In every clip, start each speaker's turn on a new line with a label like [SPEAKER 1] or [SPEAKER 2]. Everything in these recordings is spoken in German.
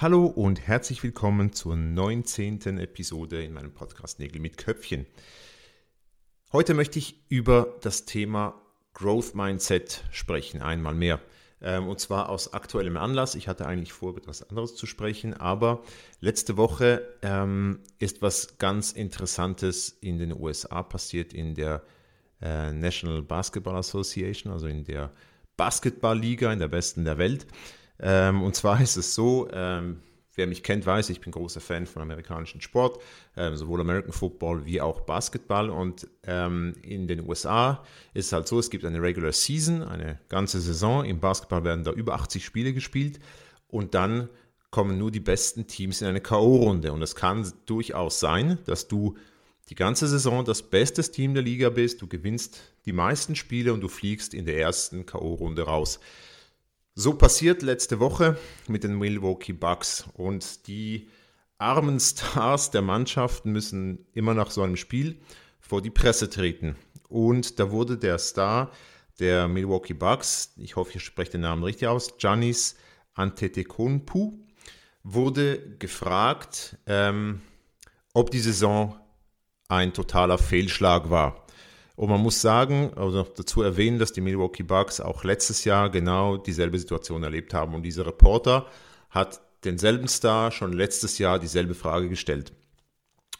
[SPEAKER 1] Hallo und herzlich willkommen zur 19. Episode in meinem Podcast Nägel mit Köpfchen. Heute möchte ich über das Thema Growth Mindset sprechen, einmal mehr. Ähm, und zwar aus aktuellem Anlass. Ich hatte eigentlich vor, über etwas anderes zu sprechen, aber letzte Woche ähm, ist was ganz Interessantes in den USA passiert, in der äh, National Basketball Association, also in der Basketballliga, in der besten der Welt. Ähm, und zwar ist es so, ähm, Wer mich kennt, weiß, ich bin großer Fan von amerikanischen Sport, äh, sowohl American Football wie auch Basketball. Und ähm, in den USA ist es halt so, es gibt eine Regular Season, eine ganze Saison. Im Basketball werden da über 80 Spiele gespielt und dann kommen nur die besten Teams in eine K.O.-Runde. Und es kann durchaus sein, dass du die ganze Saison das beste Team der Liga bist, du gewinnst die meisten Spiele und du fliegst in der ersten K.O.-Runde raus. So passiert letzte Woche mit den Milwaukee Bucks und die armen Stars der Mannschaft müssen immer nach so einem Spiel vor die Presse treten. Und da wurde der Star der Milwaukee Bucks, ich hoffe, ich spreche den Namen richtig aus, Giannis Antetokounmpo, wurde gefragt, ähm, ob die Saison ein totaler Fehlschlag war. Und man muss sagen, also dazu erwähnen, dass die Milwaukee Bucks auch letztes Jahr genau dieselbe Situation erlebt haben. Und dieser Reporter hat denselben Star schon letztes Jahr dieselbe Frage gestellt.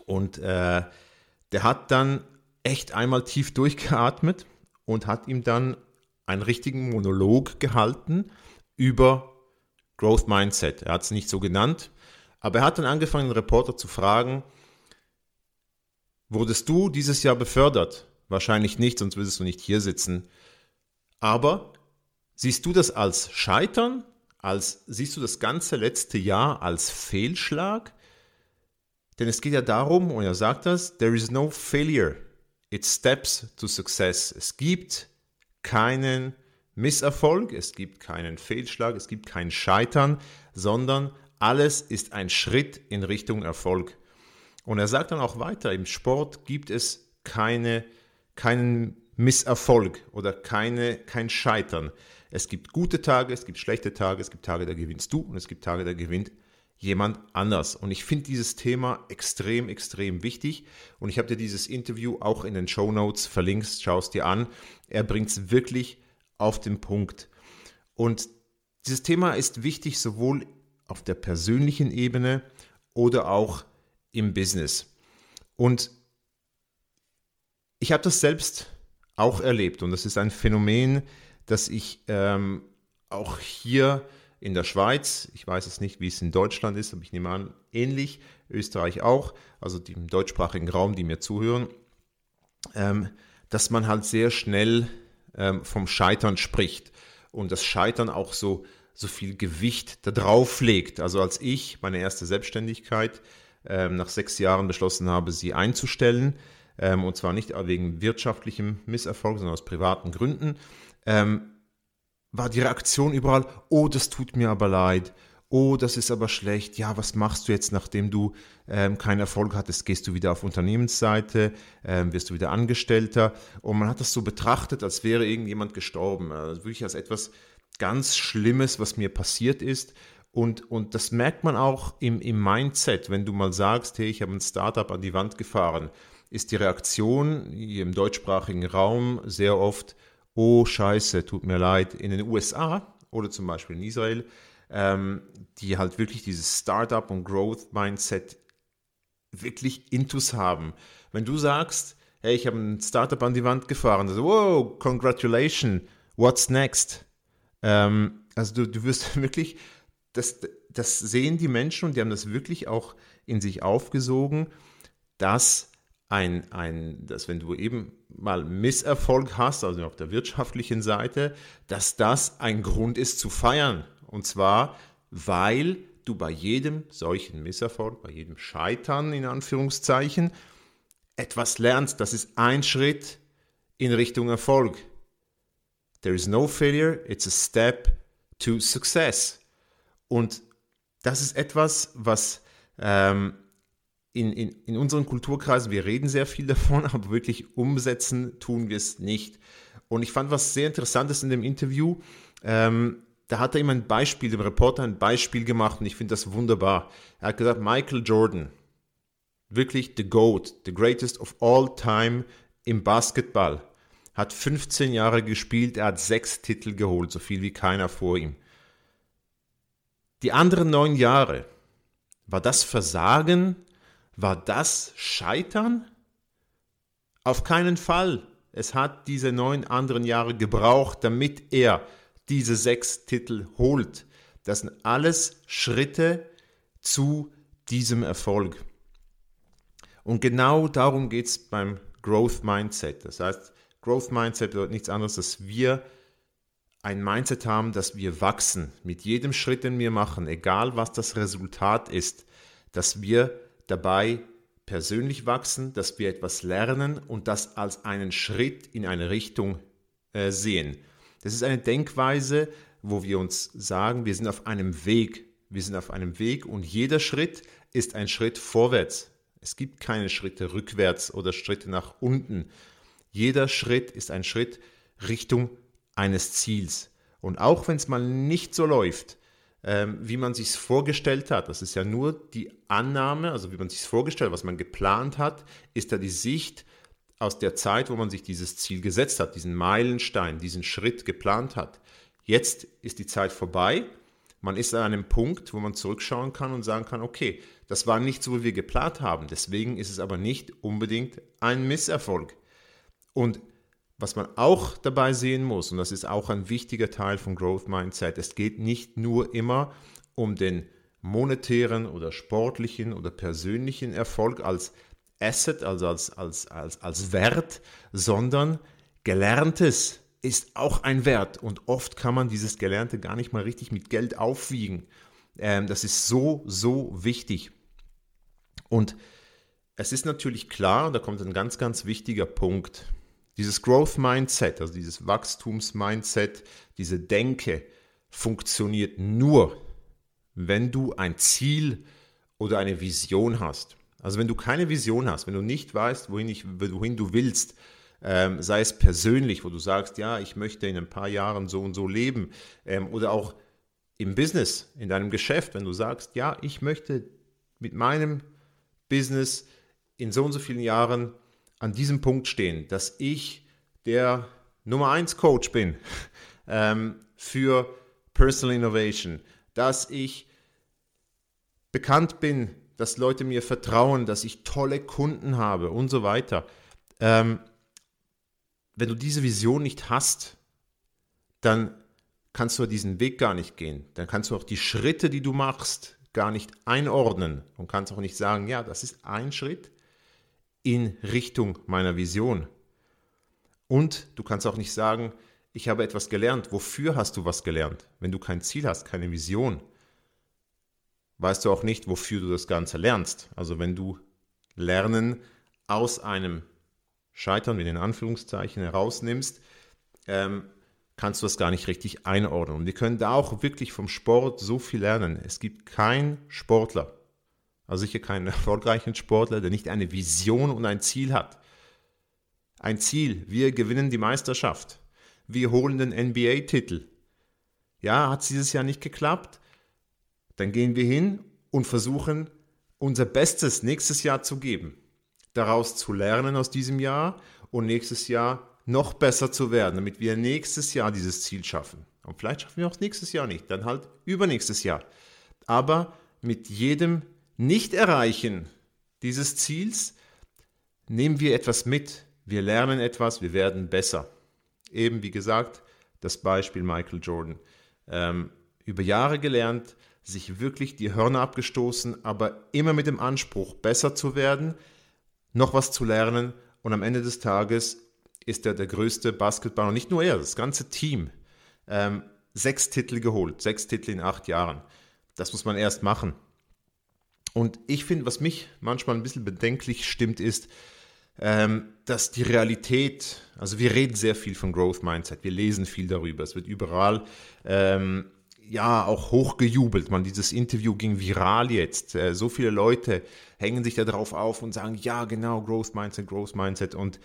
[SPEAKER 1] Und äh, der hat dann echt einmal tief durchgeatmet und hat ihm dann einen richtigen Monolog gehalten über Growth Mindset. Er hat es nicht so genannt, aber er hat dann angefangen, den Reporter zu fragen, wurdest du dieses Jahr befördert? Wahrscheinlich nicht, sonst würdest du nicht hier sitzen. Aber siehst du das als Scheitern? Als, siehst du das ganze letzte Jahr als Fehlschlag? Denn es geht ja darum, und er sagt das, there is no failure. It steps to success. Es gibt keinen Misserfolg, es gibt keinen Fehlschlag, es gibt kein Scheitern, sondern alles ist ein Schritt in Richtung Erfolg. Und er sagt dann auch weiter, im Sport gibt es keine keinen Misserfolg oder keine, kein Scheitern. Es gibt gute Tage, es gibt schlechte Tage, es gibt Tage, da gewinnst du und es gibt Tage, da gewinnt jemand anders. Und ich finde dieses Thema extrem, extrem wichtig. Und ich habe dir dieses Interview auch in den Show Notes verlinkt, schau es dir an. Er bringt es wirklich auf den Punkt. Und dieses Thema ist wichtig sowohl auf der persönlichen Ebene oder auch im Business. Und ich habe das selbst auch erlebt und das ist ein Phänomen, das ich ähm, auch hier in der Schweiz, ich weiß es nicht, wie es in Deutschland ist, aber ich nehme an, ähnlich, Österreich auch, also im deutschsprachigen Raum, die mir zuhören, ähm, dass man halt sehr schnell ähm, vom Scheitern spricht und das Scheitern auch so, so viel Gewicht da drauf legt. Also als ich meine erste Selbstständigkeit ähm, nach sechs Jahren beschlossen habe, sie einzustellen, ähm, und zwar nicht wegen wirtschaftlichem Misserfolg, sondern aus privaten Gründen, ähm, war die Reaktion überall, oh, das tut mir aber leid, oh, das ist aber schlecht, ja, was machst du jetzt, nachdem du ähm, keinen Erfolg hattest, gehst du wieder auf Unternehmensseite, ähm, wirst du wieder Angestellter? Und man hat das so betrachtet, als wäre irgendjemand gestorben, also wirklich als etwas ganz Schlimmes, was mir passiert ist. Und, und das merkt man auch im, im Mindset, wenn du mal sagst, hey, ich habe ein Startup an die Wand gefahren, ist die Reaktion im deutschsprachigen Raum sehr oft, oh scheiße, tut mir leid. In den USA oder zum Beispiel in Israel, ähm, die halt wirklich dieses Startup und Growth Mindset wirklich intus haben. Wenn du sagst, hey, ich habe ein Startup an die Wand gefahren, also, wow, congratulations, what's next? Ähm, also du, du wirst wirklich, das, das sehen die Menschen und die haben das wirklich auch in sich aufgesogen, dass ein, ein, dass wenn du eben mal Misserfolg hast, also auf der wirtschaftlichen Seite, dass das ein Grund ist zu feiern. Und zwar, weil du bei jedem solchen Misserfolg, bei jedem Scheitern in Anführungszeichen, etwas lernst. Das ist ein Schritt in Richtung Erfolg. There is no failure, it's a step to success. Und das ist etwas, was ähm, in, in, in unseren Kulturkreisen, wir reden sehr viel davon, aber wirklich umsetzen tun wir es nicht. Und ich fand was sehr Interessantes in dem Interview. Ähm, da hat er ihm ein Beispiel, dem Reporter ein Beispiel gemacht und ich finde das wunderbar. Er hat gesagt, Michael Jordan, wirklich the GOAT, the greatest of all time im Basketball, hat 15 Jahre gespielt, er hat sechs Titel geholt, so viel wie keiner vor ihm. Die anderen neun Jahre, war das Versagen? War das Scheitern? Auf keinen Fall. Es hat diese neun anderen Jahre gebraucht, damit er diese sechs Titel holt. Das sind alles Schritte zu diesem Erfolg. Und genau darum geht es beim Growth Mindset. Das heißt, Growth Mindset bedeutet nichts anderes, dass wir ein Mindset haben, dass wir wachsen. Mit jedem Schritt, den wir machen, egal was das Resultat ist, dass wir dabei persönlich wachsen, dass wir etwas lernen und das als einen Schritt in eine Richtung äh, sehen. Das ist eine Denkweise, wo wir uns sagen, wir sind auf einem Weg. Wir sind auf einem Weg und jeder Schritt ist ein Schritt vorwärts. Es gibt keine Schritte rückwärts oder Schritte nach unten. Jeder Schritt ist ein Schritt Richtung eines Ziels. Und auch wenn es mal nicht so läuft, ähm, wie man sich vorgestellt hat. Das ist ja nur die Annahme, also wie man sich vorgestellt, was man geplant hat, ist ja die Sicht aus der Zeit, wo man sich dieses Ziel gesetzt hat, diesen Meilenstein, diesen Schritt geplant hat. Jetzt ist die Zeit vorbei. Man ist an einem Punkt, wo man zurückschauen kann und sagen kann, okay, das war nicht so, wie wir geplant haben. Deswegen ist es aber nicht unbedingt ein Misserfolg. Und was man auch dabei sehen muss, und das ist auch ein wichtiger Teil von Growth Mindset, es geht nicht nur immer um den monetären oder sportlichen oder persönlichen Erfolg als Asset, also als, als, als, als Wert, sondern Gelerntes ist auch ein Wert und oft kann man dieses Gelernte gar nicht mal richtig mit Geld aufwiegen. Ähm, das ist so, so wichtig. Und es ist natürlich klar, da kommt ein ganz, ganz wichtiger Punkt. Dieses Growth Mindset, also dieses Wachstums-Mindset, diese Denke funktioniert nur, wenn du ein Ziel oder eine Vision hast. Also wenn du keine Vision hast, wenn du nicht weißt, wohin, ich, wohin du willst, ähm, sei es persönlich, wo du sagst, ja, ich möchte in ein paar Jahren so und so leben, ähm, oder auch im Business, in deinem Geschäft, wenn du sagst, ja, ich möchte mit meinem Business in so und so vielen Jahren an diesem Punkt stehen, dass ich der Nummer 1 Coach bin ähm, für Personal Innovation, dass ich bekannt bin, dass Leute mir vertrauen, dass ich tolle Kunden habe und so weiter. Ähm, wenn du diese Vision nicht hast, dann kannst du diesen Weg gar nicht gehen. Dann kannst du auch die Schritte, die du machst, gar nicht einordnen und kannst auch nicht sagen, ja, das ist ein Schritt, in Richtung meiner Vision. Und du kannst auch nicht sagen, ich habe etwas gelernt. Wofür hast du was gelernt? Wenn du kein Ziel hast, keine Vision, weißt du auch nicht, wofür du das Ganze lernst. Also wenn du Lernen aus einem Scheitern, in Anführungszeichen, herausnimmst, ähm, kannst du das gar nicht richtig einordnen. Und wir können da auch wirklich vom Sport so viel lernen. Es gibt keinen Sportler, also sicher keinen erfolgreichen Sportler, der nicht eine Vision und ein Ziel hat. Ein Ziel, wir gewinnen die Meisterschaft. Wir holen den NBA-Titel. Ja, hat es dieses Jahr nicht geklappt? Dann gehen wir hin und versuchen, unser Bestes nächstes Jahr zu geben. Daraus zu lernen aus diesem Jahr und nächstes Jahr noch besser zu werden, damit wir nächstes Jahr dieses Ziel schaffen. Und vielleicht schaffen wir auch nächstes Jahr nicht, dann halt übernächstes Jahr. Aber mit jedem Nicht-Erreichen dieses Ziels nehmen wir etwas mit. Wir lernen etwas, wir werden besser. Eben wie gesagt, das Beispiel Michael Jordan. Ähm, über Jahre gelernt, sich wirklich die Hörner abgestoßen, aber immer mit dem Anspruch, besser zu werden, noch was zu lernen und am Ende des Tages ist er der größte Basketballer, nicht nur er, das ganze Team. Ähm, sechs Titel geholt, sechs Titel in acht Jahren. Das muss man erst machen. Und ich finde, was mich manchmal ein bisschen bedenklich stimmt, ist, ähm, dass die Realität, also wir reden sehr viel von Growth Mindset, wir lesen viel darüber, es wird überall ähm, ja auch hochgejubelt. Man, dieses Interview ging viral jetzt. Äh, so viele Leute hängen sich da drauf auf und sagen, ja, genau, Growth Mindset, Growth Mindset. Und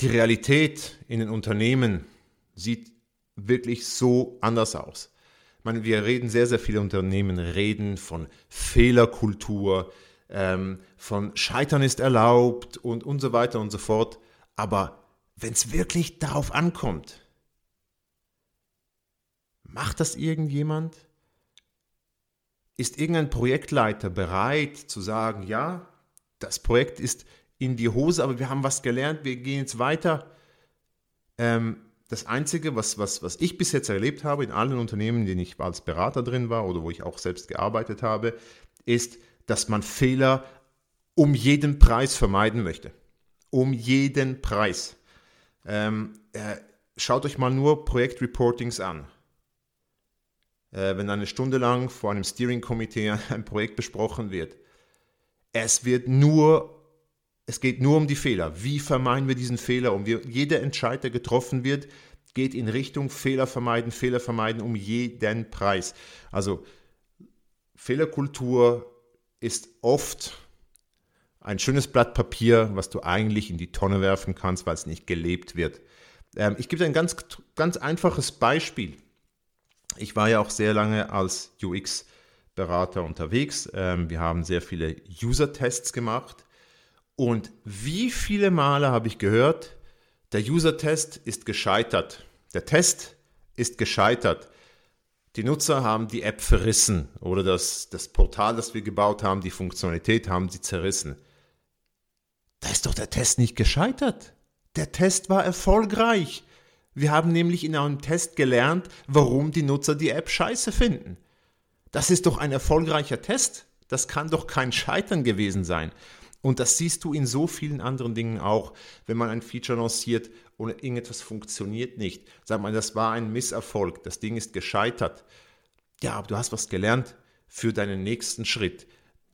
[SPEAKER 1] die Realität in den Unternehmen sieht wirklich so anders aus. Ich meine, wir reden sehr, sehr viele Unternehmen reden von Fehlerkultur, ähm, von Scheitern ist erlaubt und, und so weiter und so fort. Aber wenn es wirklich darauf ankommt, macht das irgendjemand? Ist irgendein Projektleiter bereit zu sagen, ja, das Projekt ist in die Hose, aber wir haben was gelernt, wir gehen jetzt weiter. Ähm, das Einzige, was, was, was ich bis jetzt erlebt habe in allen Unternehmen, in denen ich als Berater drin war oder wo ich auch selbst gearbeitet habe, ist, dass man Fehler um jeden Preis vermeiden möchte. Um jeden Preis. Ähm, äh, schaut euch mal nur Projektreportings an. Äh, wenn eine Stunde lang vor einem Steering-Komitee ein Projekt besprochen wird. Es wird nur es geht nur um die Fehler. Wie vermeiden wir diesen Fehler? Und wir, jeder Entscheid, der getroffen wird, geht in Richtung Fehler vermeiden, Fehler vermeiden um jeden Preis. Also Fehlerkultur ist oft ein schönes Blatt Papier, was du eigentlich in die Tonne werfen kannst, weil es nicht gelebt wird. Ähm, ich gebe dir ein ganz, ganz einfaches Beispiel. Ich war ja auch sehr lange als UX-Berater unterwegs. Ähm, wir haben sehr viele User-Tests gemacht. Und wie viele Male habe ich gehört, der User-Test ist gescheitert. Der Test ist gescheitert. Die Nutzer haben die App verrissen oder das, das Portal, das wir gebaut haben, die Funktionalität haben sie zerrissen. Da ist doch der Test nicht gescheitert. Der Test war erfolgreich. Wir haben nämlich in einem Test gelernt, warum die Nutzer die App scheiße finden. Das ist doch ein erfolgreicher Test. Das kann doch kein Scheitern gewesen sein. Und das siehst du in so vielen anderen Dingen auch, wenn man ein Feature lanciert und irgendetwas funktioniert nicht. Sag mal, das war ein Misserfolg, das Ding ist gescheitert. Ja, aber du hast was gelernt für deinen nächsten Schritt.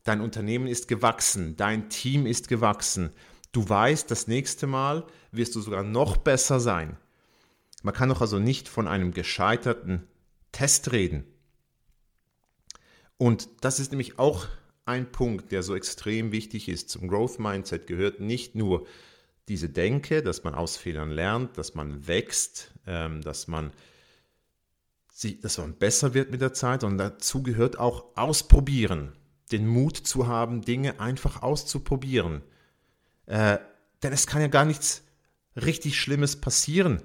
[SPEAKER 1] Dein Unternehmen ist gewachsen, dein Team ist gewachsen. Du weißt, das nächste Mal wirst du sogar noch besser sein. Man kann doch also nicht von einem gescheiterten Test reden. Und das ist nämlich auch ein Punkt, der so extrem wichtig ist. Zum Growth Mindset gehört nicht nur diese Denke, dass man aus Fehlern lernt, dass man wächst, ähm, dass man dass man besser wird mit der Zeit, sondern dazu gehört auch ausprobieren, den Mut zu haben, Dinge einfach auszuprobieren. Äh, denn es kann ja gar nichts richtig Schlimmes passieren.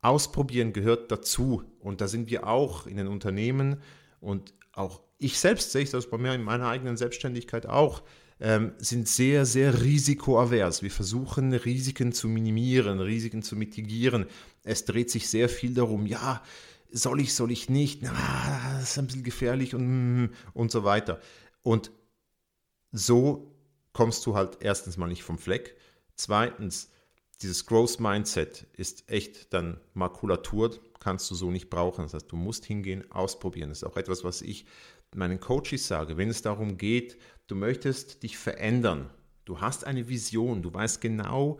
[SPEAKER 1] Ausprobieren gehört dazu und da sind wir auch in den Unternehmen und auch ich selbst sehe ich das bei mir in meiner eigenen Selbstständigkeit auch, ähm, sind sehr, sehr risikoavers. Wir versuchen Risiken zu minimieren, Risiken zu mitigieren. Es dreht sich sehr viel darum, ja, soll ich, soll ich nicht, na, das ist ein bisschen gefährlich und, und so weiter. Und so kommst du halt erstens mal nicht vom Fleck. Zweitens, dieses Growth Mindset ist echt dann Makulatur, kannst du so nicht brauchen. Das heißt, du musst hingehen, ausprobieren. Das ist auch etwas, was ich meinen Coaches sage, wenn es darum geht, du möchtest dich verändern, du hast eine Vision, du weißt genau,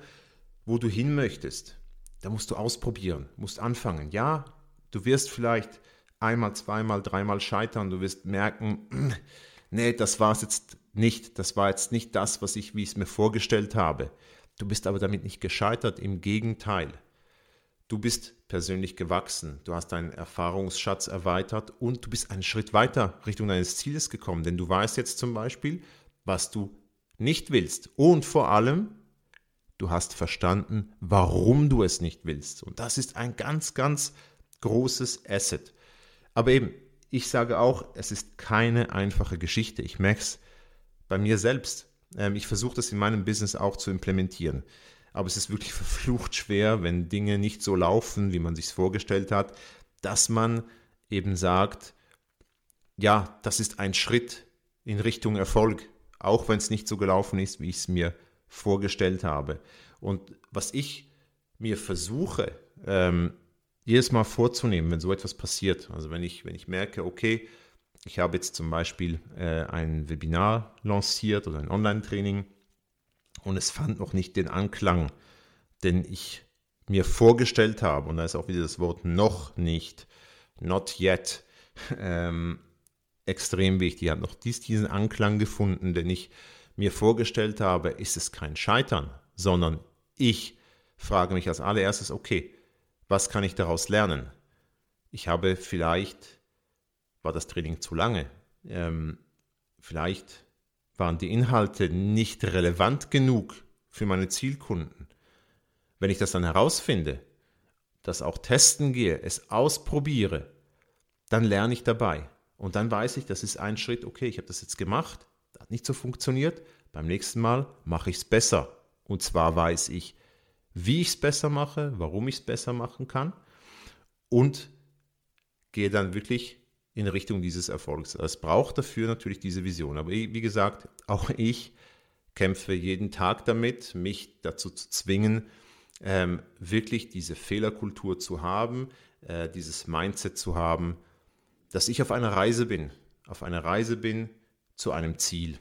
[SPEAKER 1] wo du hin möchtest, da musst du ausprobieren, musst anfangen. Ja, du wirst vielleicht einmal, zweimal, dreimal scheitern, du wirst merken, nee, das war es jetzt nicht, das war jetzt nicht das, was ich, wie ich es mir vorgestellt habe. Du bist aber damit nicht gescheitert, im Gegenteil. Du bist persönlich gewachsen, du hast deinen Erfahrungsschatz erweitert und du bist einen Schritt weiter Richtung deines Zieles gekommen, denn du weißt jetzt zum Beispiel, was du nicht willst und vor allem, du hast verstanden, warum du es nicht willst. Und das ist ein ganz, ganz großes Asset. Aber eben, ich sage auch, es ist keine einfache Geschichte. Ich merke es bei mir selbst. Ähm, ich versuche das in meinem Business auch zu implementieren aber es ist wirklich verflucht schwer, wenn Dinge nicht so laufen, wie man sich vorgestellt hat, dass man eben sagt, ja, das ist ein Schritt in Richtung Erfolg, auch wenn es nicht so gelaufen ist, wie ich es mir vorgestellt habe. Und was ich mir versuche, ähm, jedes Mal vorzunehmen, wenn so etwas passiert. Also wenn ich, wenn ich merke, okay, ich habe jetzt zum Beispiel äh, ein Webinar lanciert oder ein Online-Training und es fand noch nicht den Anklang, den ich mir vorgestellt habe. Und da ist auch wieder das Wort noch nicht, not yet, ähm, extrem wichtig. Ich habe noch dies, diesen Anklang gefunden, den ich mir vorgestellt habe, ist es kein Scheitern, sondern ich frage mich als allererstes, okay, was kann ich daraus lernen? Ich habe vielleicht, war das Training zu lange, ähm, vielleicht waren die Inhalte nicht relevant genug für meine Zielkunden. Wenn ich das dann herausfinde, das auch testen gehe, es ausprobiere, dann lerne ich dabei. Und dann weiß ich, das ist ein Schritt, okay, ich habe das jetzt gemacht, das hat nicht so funktioniert, beim nächsten Mal mache ich es besser. Und zwar weiß ich, wie ich es besser mache, warum ich es besser machen kann und gehe dann wirklich in Richtung dieses Erfolgs. Es braucht dafür natürlich diese Vision. Aber wie gesagt, auch ich kämpfe jeden Tag damit, mich dazu zu zwingen, ähm, wirklich diese Fehlerkultur zu haben, äh, dieses Mindset zu haben, dass ich auf einer Reise bin, auf einer Reise bin zu einem Ziel.